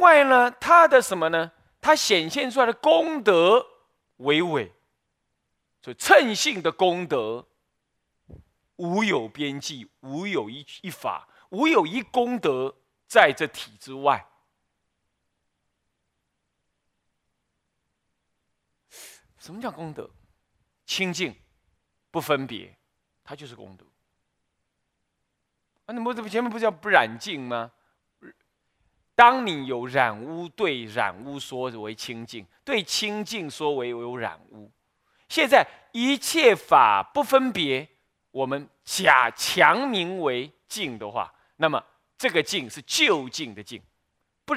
外呢，它的什么呢？它显现出来的功德为伟，所以称性的功德无有边际，无有一一法，无有一功德在这体之外。什么叫功德？清净，不分别，它就是功德。啊，你们这不前面不是叫不染净吗？当你有染污，对染污说为清净，对清净说为有染污。现在一切法不分别，我们假强名为净的话，那么这个净是究竟的净，不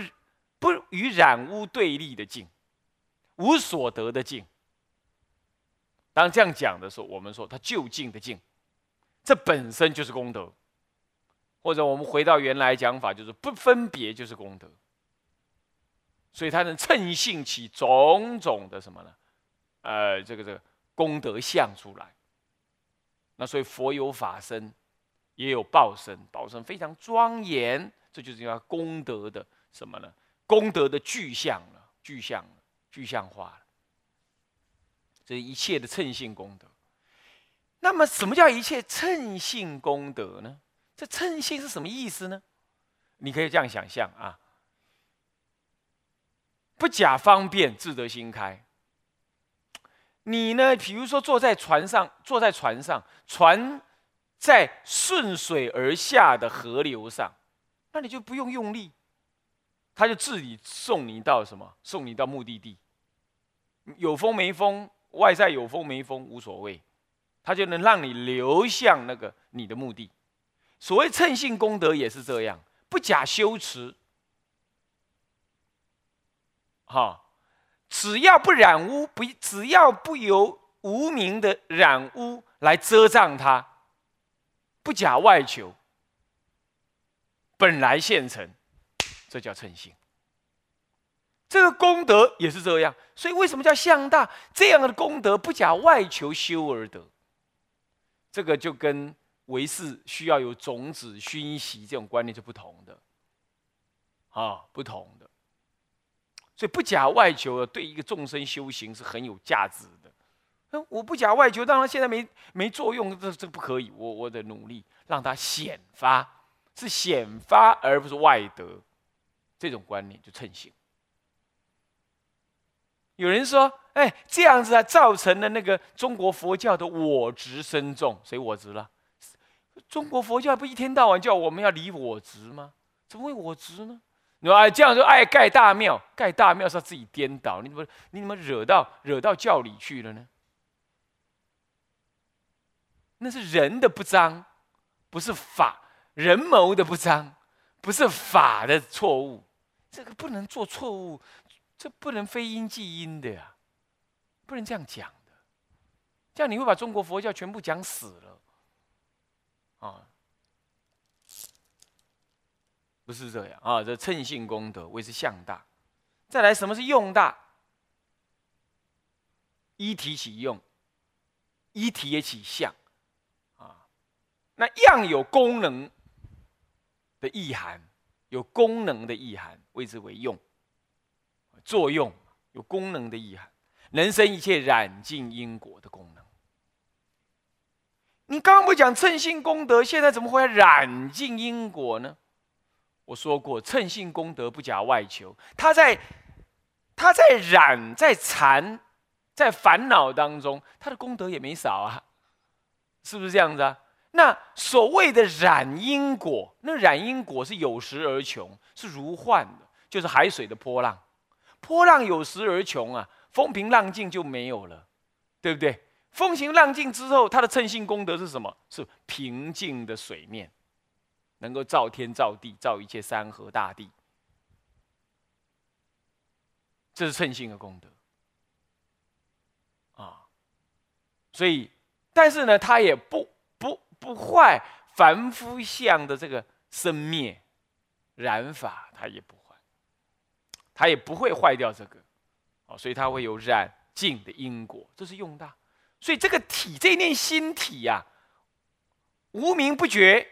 不与染污对立的净，无所得的净。当这样讲的时候，我们说它就近的近，这本身就是功德，或者我们回到原来讲法，就是不分别就是功德，所以它能称性起种种的什么呢？呃，这个这个功德相出来。那所以佛有法身，也有报身，报身非常庄严，这就是叫功德的什么呢？功德的具象了，具象了，具象化了。这一切的称性功德，那么什么叫一切称性功德呢？这称性是什么意思呢？你可以这样想象啊：不假方便，自得心开。你呢，比如说坐在船上，坐在船上，船在顺水而下的河流上，那你就不用用力，它就自己送你到什么？送你到目的地。有风没风？外在有风没风无所谓，它就能让你流向那个你的目的。所谓称性功德也是这样，不假修持，哈，只要不染污，不只要不由无名的染污来遮障它，不假外求，本来现成，这叫称性。这个功德也是这样，所以为什么叫向大？这样的功德不假外求修而得，这个就跟唯是需要有种子熏习这种观念是不同的，啊，不同的。所以不假外求，对一个众生修行是很有价值的。那我不假外求，当然现在没没作用，这这不可以。我我得努力让它显发，是显发而不是外得，这种观念就称行。有人说：“哎，这样子啊，造成了那个中国佛教的我执深重。谁我执了？中国佛教不一天到晚叫我们要离我执吗？怎么会我执呢？你说哎，这样说，哎，盖大庙，盖大庙是要自己颠倒，你怎么你怎么惹到惹到教里去了呢？那是人的不彰，不是法人谋的不彰，不是法的错误。这个不能做错误。”这不能非因即因的呀，不能这样讲的，这样你会把中国佛教全部讲死了，啊，不是这样啊，这称性功德谓之相大，再来什么是用大？一体起用，一体也起相，啊，那样有功能的意涵，有功能的意涵谓之为用。作用有功能的意涵，人生一切染净因果的功能。你刚刚不讲称性功德，现在怎么会染尽因果呢？我说过，称性功德不假外求，他在他在染在缠在烦恼当中，他的功德也没少啊，是不是这样子啊？那所谓的染因果，那染因果是有时而穷，是如幻的，就是海水的波浪。波浪有时而穷啊，风平浪静就没有了，对不对？风平浪静之后，它的称性功德是什么？是平静的水面，能够照天照地，照一切山河大地，这是称性的功德啊。所以，但是呢，它也不不不坏凡夫相的这个生灭染法，它也不坏。它也不会坏掉这个，哦，所以它会有染净的因果，这是用大。所以这个体，这念心体呀，无名不觉，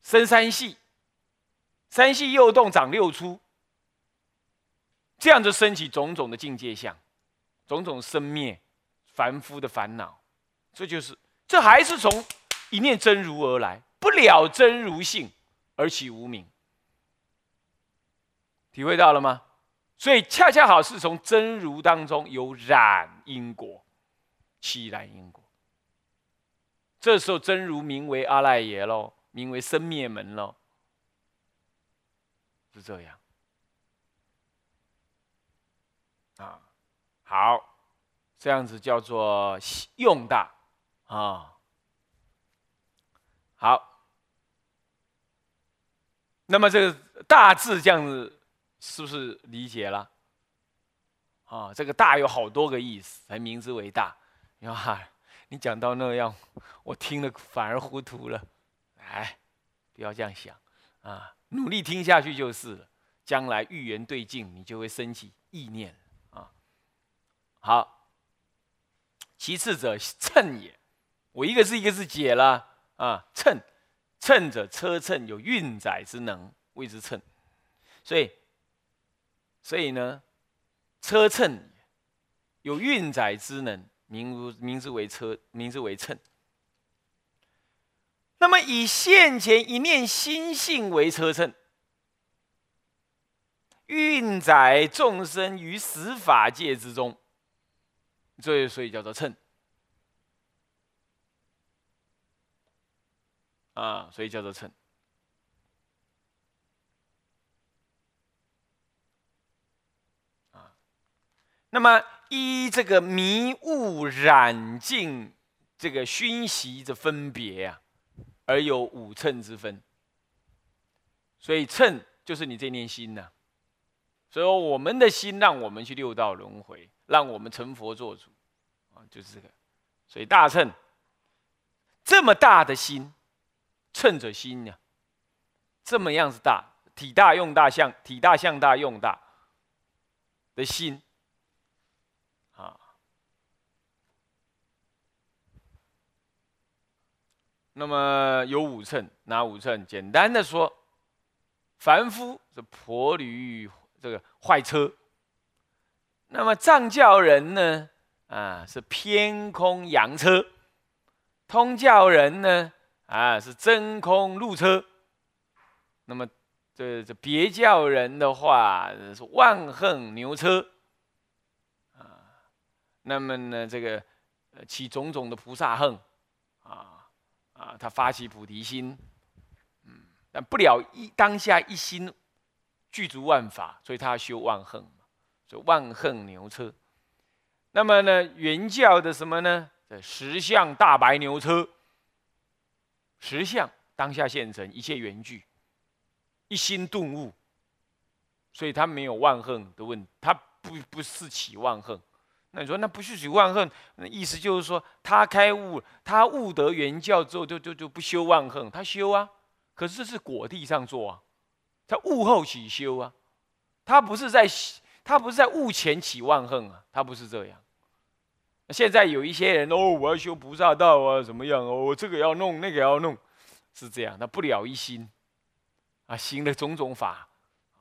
生三系，三系又动长六出，这样就升起种种的境界相，种种生灭凡夫的烦恼。这就是这还是从一念真如而来，不了真如性而起无名。体会到了吗？所以恰恰好是从真如当中有染因果，起染因果。这时候真如名为阿赖耶喽，名为生灭门喽，是这样。啊，好，这样子叫做用大啊。好，那么这个大字这样子。是不是理解了？啊，这个大有好多个意思，才名之为大。哇，你讲到那样，我听了反而糊涂了。哎，不要这样想啊，努力听下去就是了。将来预言对境，你就会升起意念啊。好，其次者乘也，我一个字一个字解了啊。乘，乘者车乘有运载之能，谓之乘。所以。所以呢，车乘有运载之能，名如名字为车，名字为乘。那么以现前一念心性为车乘，运载众生于十法界之中，这所以叫做乘啊，所以叫做乘。那么依这个迷雾染净这个熏习的分别啊，而有五乘之分。所以乘就是你这念心呐。所以我们的心让我们去六道轮回，让我们成佛做主啊，就是这个。所以大乘这么大的心，乘着心呀，这么样子大，体大用大相，体大相大用大的心。那么有五乘，哪五乘？简单的说，凡夫是婆驴这个坏车，那么藏教人呢？啊，是偏空洋车，通教人呢？啊，是真空路车。那么这这别教人的话是万恨牛车。啊，那么呢，这个起种种的菩萨恨，啊。啊，他发起菩提心，嗯，但不了一当下一心具足万法，所以他要修万恨，所以万恨牛车。那么呢，原教的什么呢？这十相大白牛车，十相当下现成一切缘具，一心顿悟，所以他没有万恨的问，他不不是起万恨。那你说那不是许万恨？那意思就是说，他开悟，他悟得原教之后，就就就不修万恨，他修啊。可是这是果地上做啊，他悟后起修啊，他不是在他不是在悟前起万恨啊，他不是这样。现在有一些人哦，我要修菩萨道啊，怎么样哦？我这个要弄，那个要弄，是这样。他不了一心啊，行的种种法，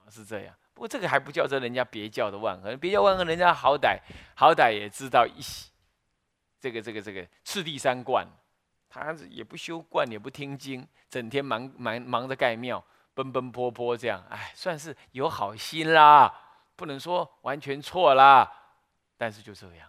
是这样。不过这个还不叫做人家别教的万恨，别教万恨，人家好歹好歹也知道一这个这个这个次第三观，他也不修观，也不听经，整天忙忙忙着盖庙，奔奔波波这样，哎，算是有好心啦，不能说完全错啦，但是就这样，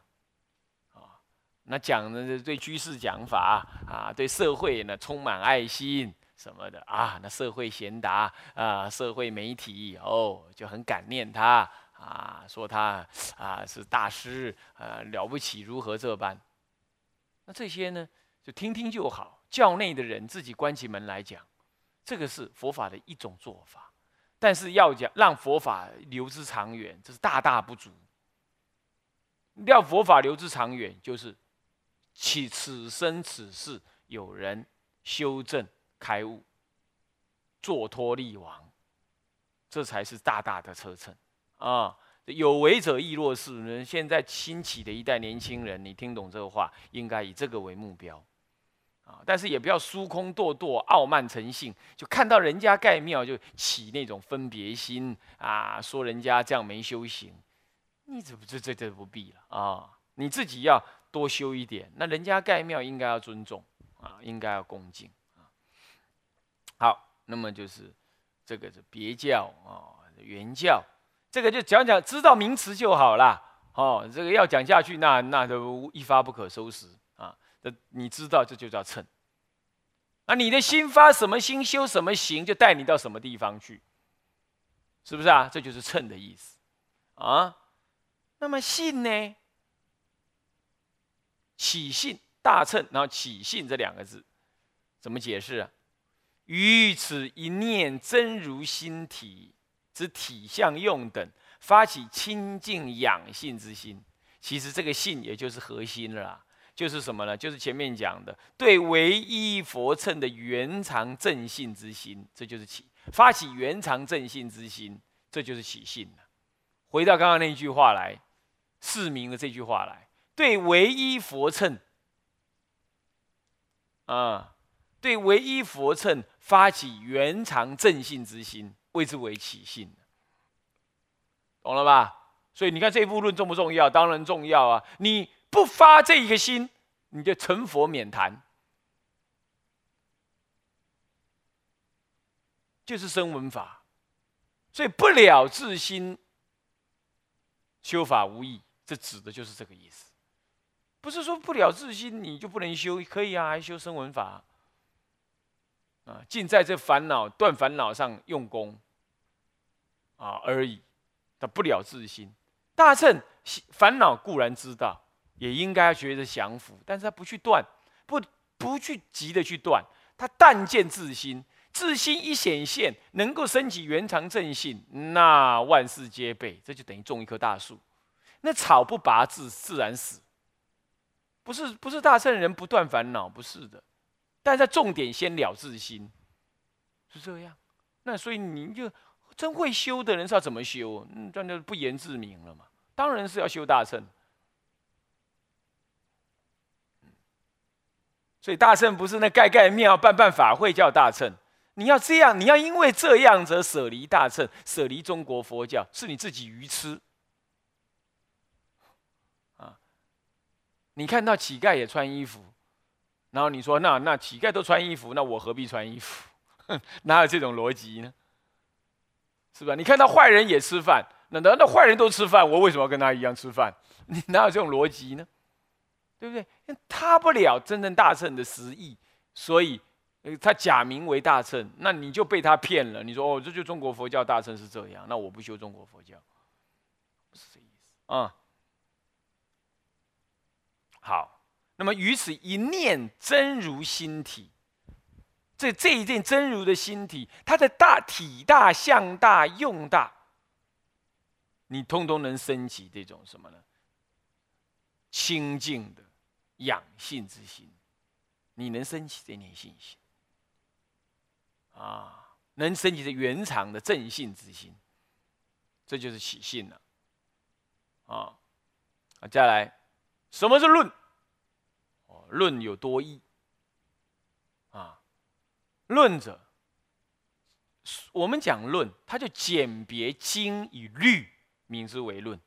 啊，那讲的对居士讲法啊，对社会呢充满爱心。什么的啊？那社会贤达啊，社会媒体哦，就很感念他啊，说他啊是大师啊，了不起，如何这般？那这些呢，就听听就好。教内的人自己关起门来讲，这个是佛法的一种做法，但是要讲让佛法留之长远，这是大大不足。要佛法留之长远，就是此此生此世有人修正。开悟，坐脱立王，这才是大大的车程啊！有为者亦若是。人现在兴起的一代年轻人，你听懂这个话，应该以这个为目标啊。但是也不要疏空堕堕、傲慢成性，就看到人家盖庙就起那种分别心啊，说人家这样没修行，你这这这这不必了啊，你自己要多修一点，那人家盖庙应该要尊重啊，应该要恭敬。好，那么就是这个是别教啊，原教，这个就讲讲，知道名词就好了。哦，这个要讲下去，那那都一发不可收拾啊！这你知道，这就叫称。那你的心发什么心，修什么行，就带你到什么地方去，是不是啊？这就是称的意思啊。那么信呢？起信大称，然后起信这两个字怎么解释啊？于此一念真如心体之体相用等。发起清净养性之心，其实这个性也就是核心了，就是什么呢？就是前面讲的对唯一佛称的原常正性之心，这就是起发起原常正性之心，这就是起性了。回到刚刚那句话来，释明的这句话来，对唯一佛称啊，对唯一佛乘发起原常正性之心，谓之为起性。懂了吧？所以你看这一部论重不重要？当然重要啊！你不发这一个心，你就成佛免谈，就是声闻法。所以不了自心，修法无益。这指的就是这个意思。不是说不了自心你就不能修，可以啊，还修声闻法啊，尽在这烦恼断烦恼上用功啊而已。他不了自心，大乘烦恼固然知道，也应该觉得降服，但是他不去断，不不去急的去断，他但见自心，自心一显现，能够升起原常正性，那万事皆备，这就等于种一棵大树，那草不拔自自然死，不是不是大圣人不断烦恼，不是的，但是重点先了自心，是这样，那所以您就。真会修的人是要怎么修？嗯，这就不言自明了嘛。当然是要修大乘。所以大乘不是那盖盖庙、办办法会叫大乘。你要这样，你要因为这样则舍离大乘，舍离中国佛教，是你自己愚痴。啊，你看到乞丐也穿衣服，然后你说那那乞丐都穿衣服，那我何必穿衣服？哪有这种逻辑呢？是吧？你看到坏人也吃饭，那难道坏人都吃饭？我为什么要跟他一样吃饭？你哪有这种逻辑呢？对不对？他不了真正大乘的实意，所以他假名为大乘，那你就被他骗了。你说哦，这就中国佛教大乘是这样，那我不修中国佛教，不是这意思啊。好，那么于此一念真如心体。这这一件真如的心体，它的大体大、相大、用大，你通通能升起这种什么呢？清净的养性之心，你能升起这念信心啊？能升起这原常的正性之心，这就是起信了啊！啊，再来，什么是论？论有多义啊。论者，我们讲论，它就简别经与律，名之为论。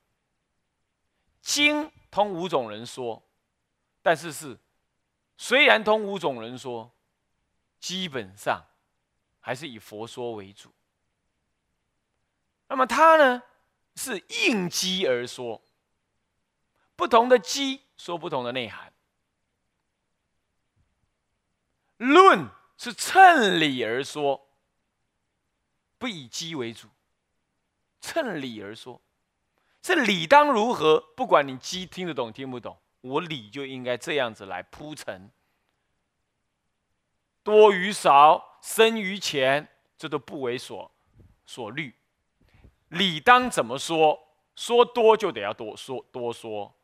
经通五种人说，但是是虽然通五种人说，基本上还是以佛说为主。那么它呢，是应机而说，不同的机说不同的内涵。论。是趁理而说，不以机为主。趁理而说，这理当如何？不管你机听得懂听不懂，我理就应该这样子来铺陈。多与少，深与浅，这都不为所所虑。理当怎么说？说多就得要多说多说，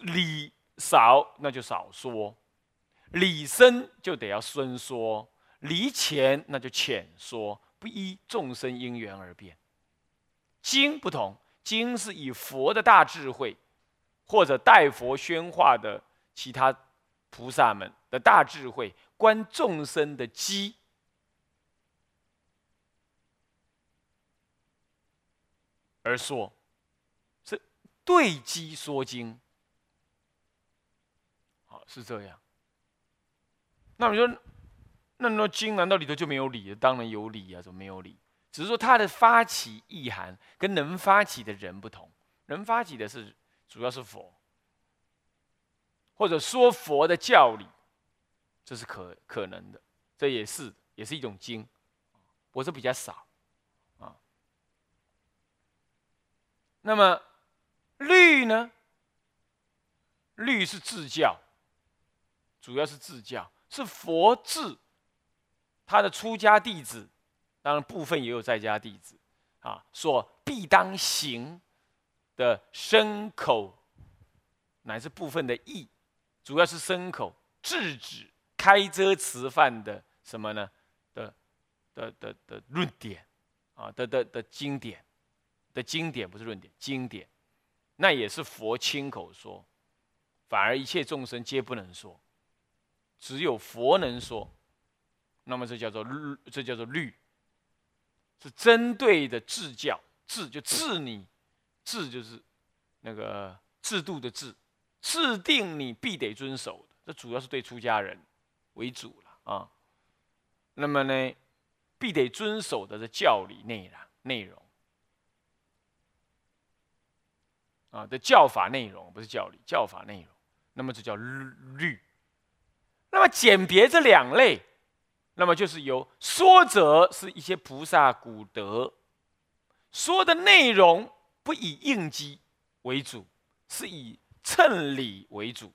理少那就少说。理深就得要深说，理浅那就浅说，不依众生因缘而变。经不同，经是以佛的大智慧，或者代佛宣化的其他菩萨们的大智慧，观众生的机，而说，是对机说经。好，是这样。那你说，那那经难道里头就没有理？当然有理啊，怎么没有理？只是说它的发起意涵跟能发起的人不同，能发起的是主要是佛。或者说佛的教理，这是可可能的，这也是也是一种经，我是比较少啊。那么律呢？律是自教，主要是自教，是佛智他的出家弟子，当然部分也有在家弟子啊，所必当行的身口乃至部分的意。主要是牲口制止开遮吃饭的什么呢？的的的的论点啊，的的的经典的经典不是论点，经典那也是佛亲口说，反而一切众生皆不能说，只有佛能说。那么这叫做律，这叫做律，是针对的治教，治就治你，治就是那个制度的制。制定你必得遵守的，这主要是对出家人为主了啊。那么呢，必得遵守的是教理内容内容啊的教法内容，不是教理教法内容。那么这叫律。那么简别这两类，那么就是由说者是一些菩萨古德，说的内容不以应机为主，是以。称理为主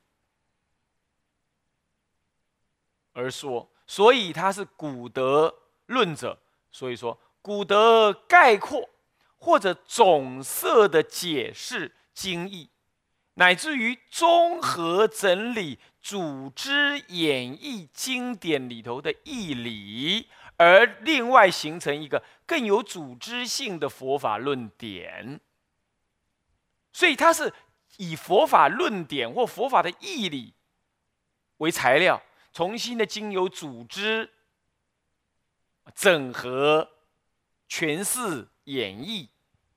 而说，所以他是古德论者。所以说，古德概括或者总色的解释经义，乃至于综合整理、组织演绎经典里头的义理，而另外形成一个更有组织性的佛法论点。所以它是。以佛法论点或佛法的义理为材料，重新的经由组织、整合、诠释、演绎，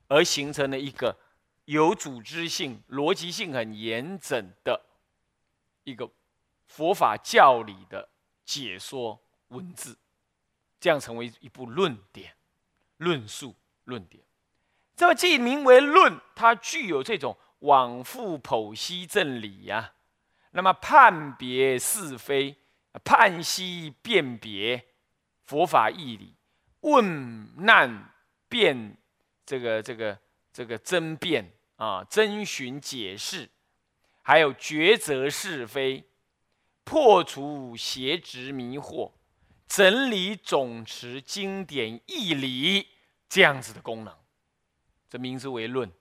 而形成了一个有组织性、逻辑性很严整的一个佛法教理的解说文字，这样成为一部论点、论述、论点。这么既名为论，它具有这种。往复剖析正理呀，那么判别是非，判析辨别佛法义理，问难辩这个这个这个争辩啊，征询解释，还有抉择是非，破除邪执迷惑，整理总持经典义理这样子的功能，这名之为论。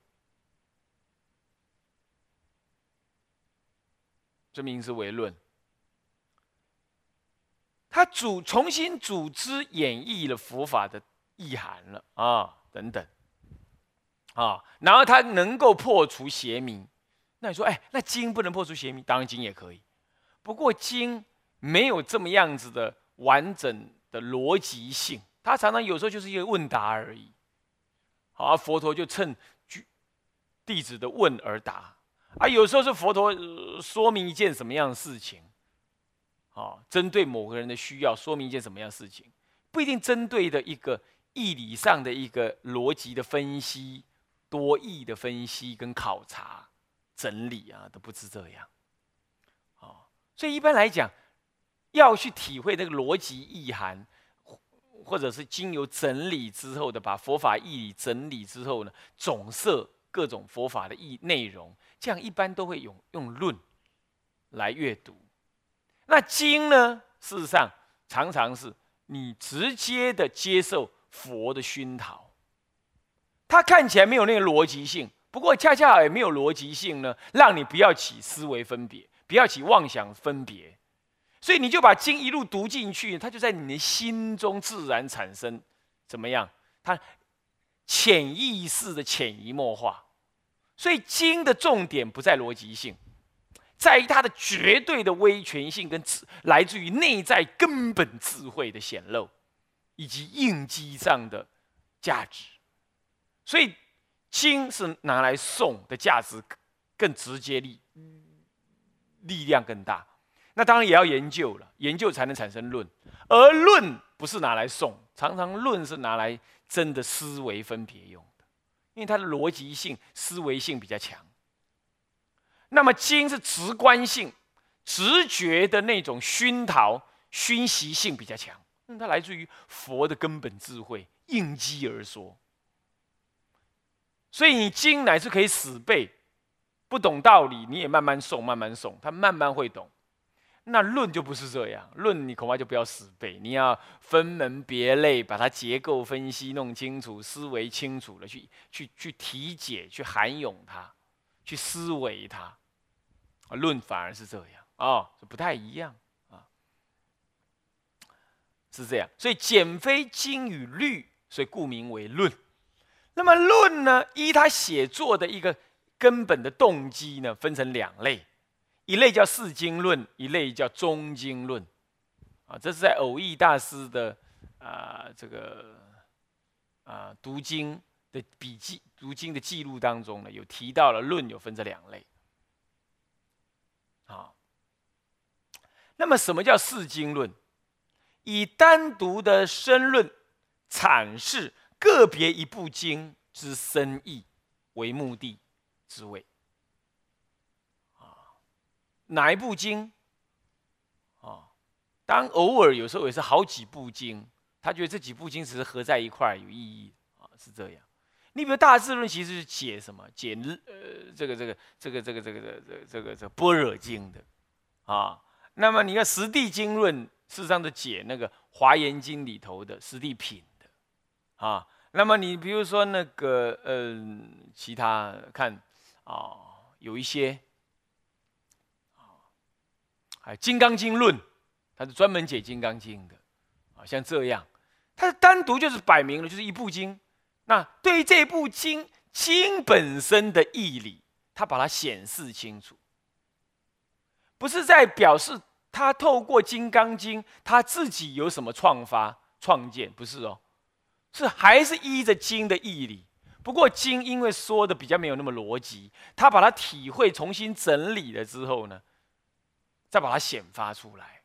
这名字为论，他组重新组织演绎了佛法的意涵了啊，等等，啊，然后他能够破除邪迷。那你说，哎，那经不能破除邪迷？当然经也可以，不过经没有这么样子的完整的逻辑性，它常常有时候就是一个问答而已。好，佛陀就趁弟子的问而答。啊，有时候是佛陀说明一件什么样的事情，啊，针对某个人的需要说明一件什么样的事情，不一定针对的一个义理上的一个逻辑的分析、多义的分析跟考察、整理啊，都不是这样，所以一般来讲，要去体会那个逻辑意涵，或者是经由整理之后的，把佛法义理整理之后呢，总摄各种佛法的义内容。这样一般都会用用论来阅读，那经呢？事实上常常是你直接的接受佛的熏陶，它看起来没有那个逻辑性，不过恰恰也没有逻辑性呢，让你不要起思维分别，不要起妄想分别，所以你就把经一路读进去，它就在你的心中自然产生怎么样？它潜意识的潜移默化。所以经的重点不在逻辑性，在于它的绝对的威权性跟智，来自于内在根本智慧的显露，以及应激上的价值。所以经是拿来诵的价值更直接力，力量更大。那当然也要研究了，研究才能产生论，而论不是拿来诵，常常论是拿来真的思维分别用的，因为它的逻辑性、思维性比较强。那么经是直观性、直觉的那种熏陶、熏习性比较强，因为它来自于佛的根本智慧，应机而说。所以你经乃是可以死背，不懂道理你也慢慢诵，慢慢诵，他慢慢会懂。那论就不是这样，论你恐怕就不要死背，你要分门别类，把它结构分析弄清楚，思维清楚了，去去去体解，去涵咏它，去思维它。论反而是这样啊，不太一样啊，是这样。所以减非经与律，所以故名为论。那么论呢，依他写作的一个根本的动机呢，分成两类，一类叫四经论，一类叫中经论。啊，这是在偶益大师的啊这个啊读经的笔记、读经的记录当中呢，有提到了论有分这两类。啊，那么什么叫四经论？以单独的申论阐释个别一部经之深意为目的滋味。啊，哪一部经？啊，当偶尔有时候也是好几部经，他觉得这几部经只是合在一块有意义啊，是这样。你比如《大智论》其实是解什么？解呃这个这个这个这个这个这个这个这个这个《般若经》的，啊，那么你看《十地经论》事实上是解那个《华严经》里头的十地品的，啊，那么你比如说那个嗯、呃、其他看啊，有一些啊，还《金刚经论》，它是专门解《金刚经》的啊。像这样，它是单独就是摆明了就是一部经。那对于这部经经本身的义理，他把它显示清楚，不是在表示他透过《金刚经》他自己有什么创发创建，不是哦，是还是依着经的义理。不过经因为说的比较没有那么逻辑，他把它体会重新整理了之后呢，再把它显发出来。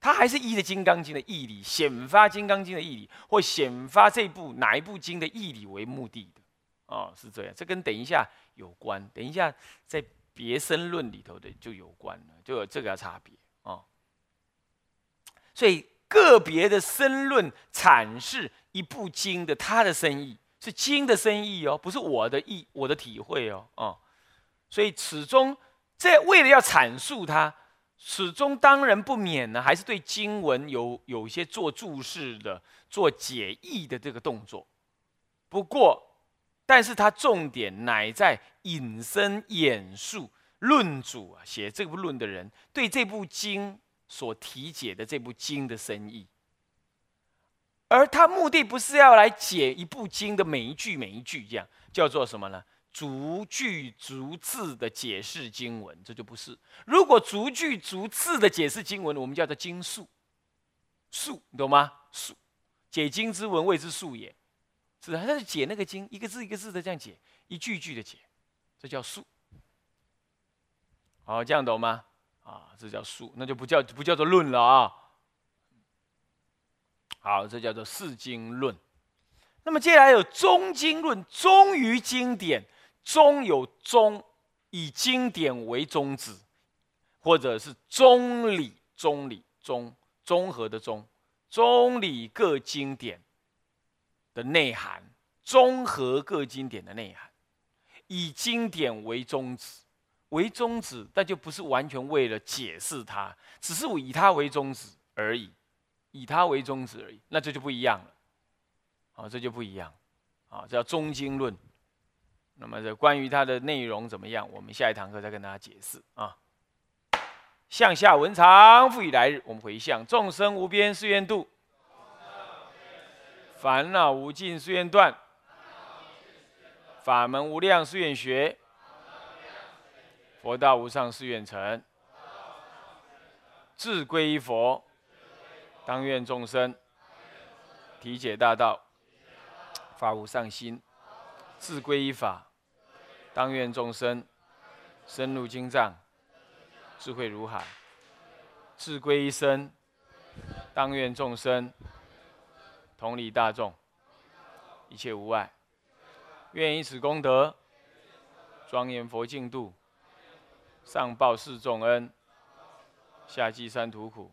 他还是依着《金刚经》的义理显发《金刚经》的义理，或显发这部哪一部经的义理为目的的，哦，是这样。这跟等一下有关，等一下在别生论里头的就有关了，就有这个差别啊。所以个别的生论阐释一部经的它的深意，是经的深意哦，不是我的意我的体会哦，啊。所以始终在为了要阐述它。始终当然不免呢，还是对经文有有一些做注释的、做解译的这个动作。不过，但是它重点乃在引申演述论主啊，写这部论的人对这部经所题解的这部经的深意，而他目的不是要来解一部经的每一句每一句，这样叫做什么呢？逐句逐字的解释经文，这就不是。如果逐句逐字的解释经文，我们叫做经术，术，你懂吗？术，解经之文谓之术也，是他是解那个经，一个字一个字的这样解，一句句的解，这叫术。好，这样懂吗？啊，这叫术，那就不叫不叫做论了啊。好，这叫做四经论。那么接下来有中经论，忠于经典。中有忠，以经典为宗旨，或者是中理、中理、中综合的中，中理各经典的内涵，综合各经典的内涵，以经典为宗旨，为宗旨，那就不是完全为了解释它，只是以它为宗旨而已，以它为宗旨而已，那这就不一样了，好，这就不一样，啊，叫中经论。那么这关于它的内容怎么样？我们下一堂课再跟大家解释啊。向下文长，复以来日，我们回向众生无边誓愿度，烦恼无尽誓愿断，法门无量誓愿学，佛道无上誓愿成，志归依佛，当愿众生体解大道，发无上心；志归依法，当愿众生深入经藏，智慧如海；志归一生，当愿众生同理大众，一切无碍。愿以此功德，庄严佛净土，上报四重恩，下济三途苦。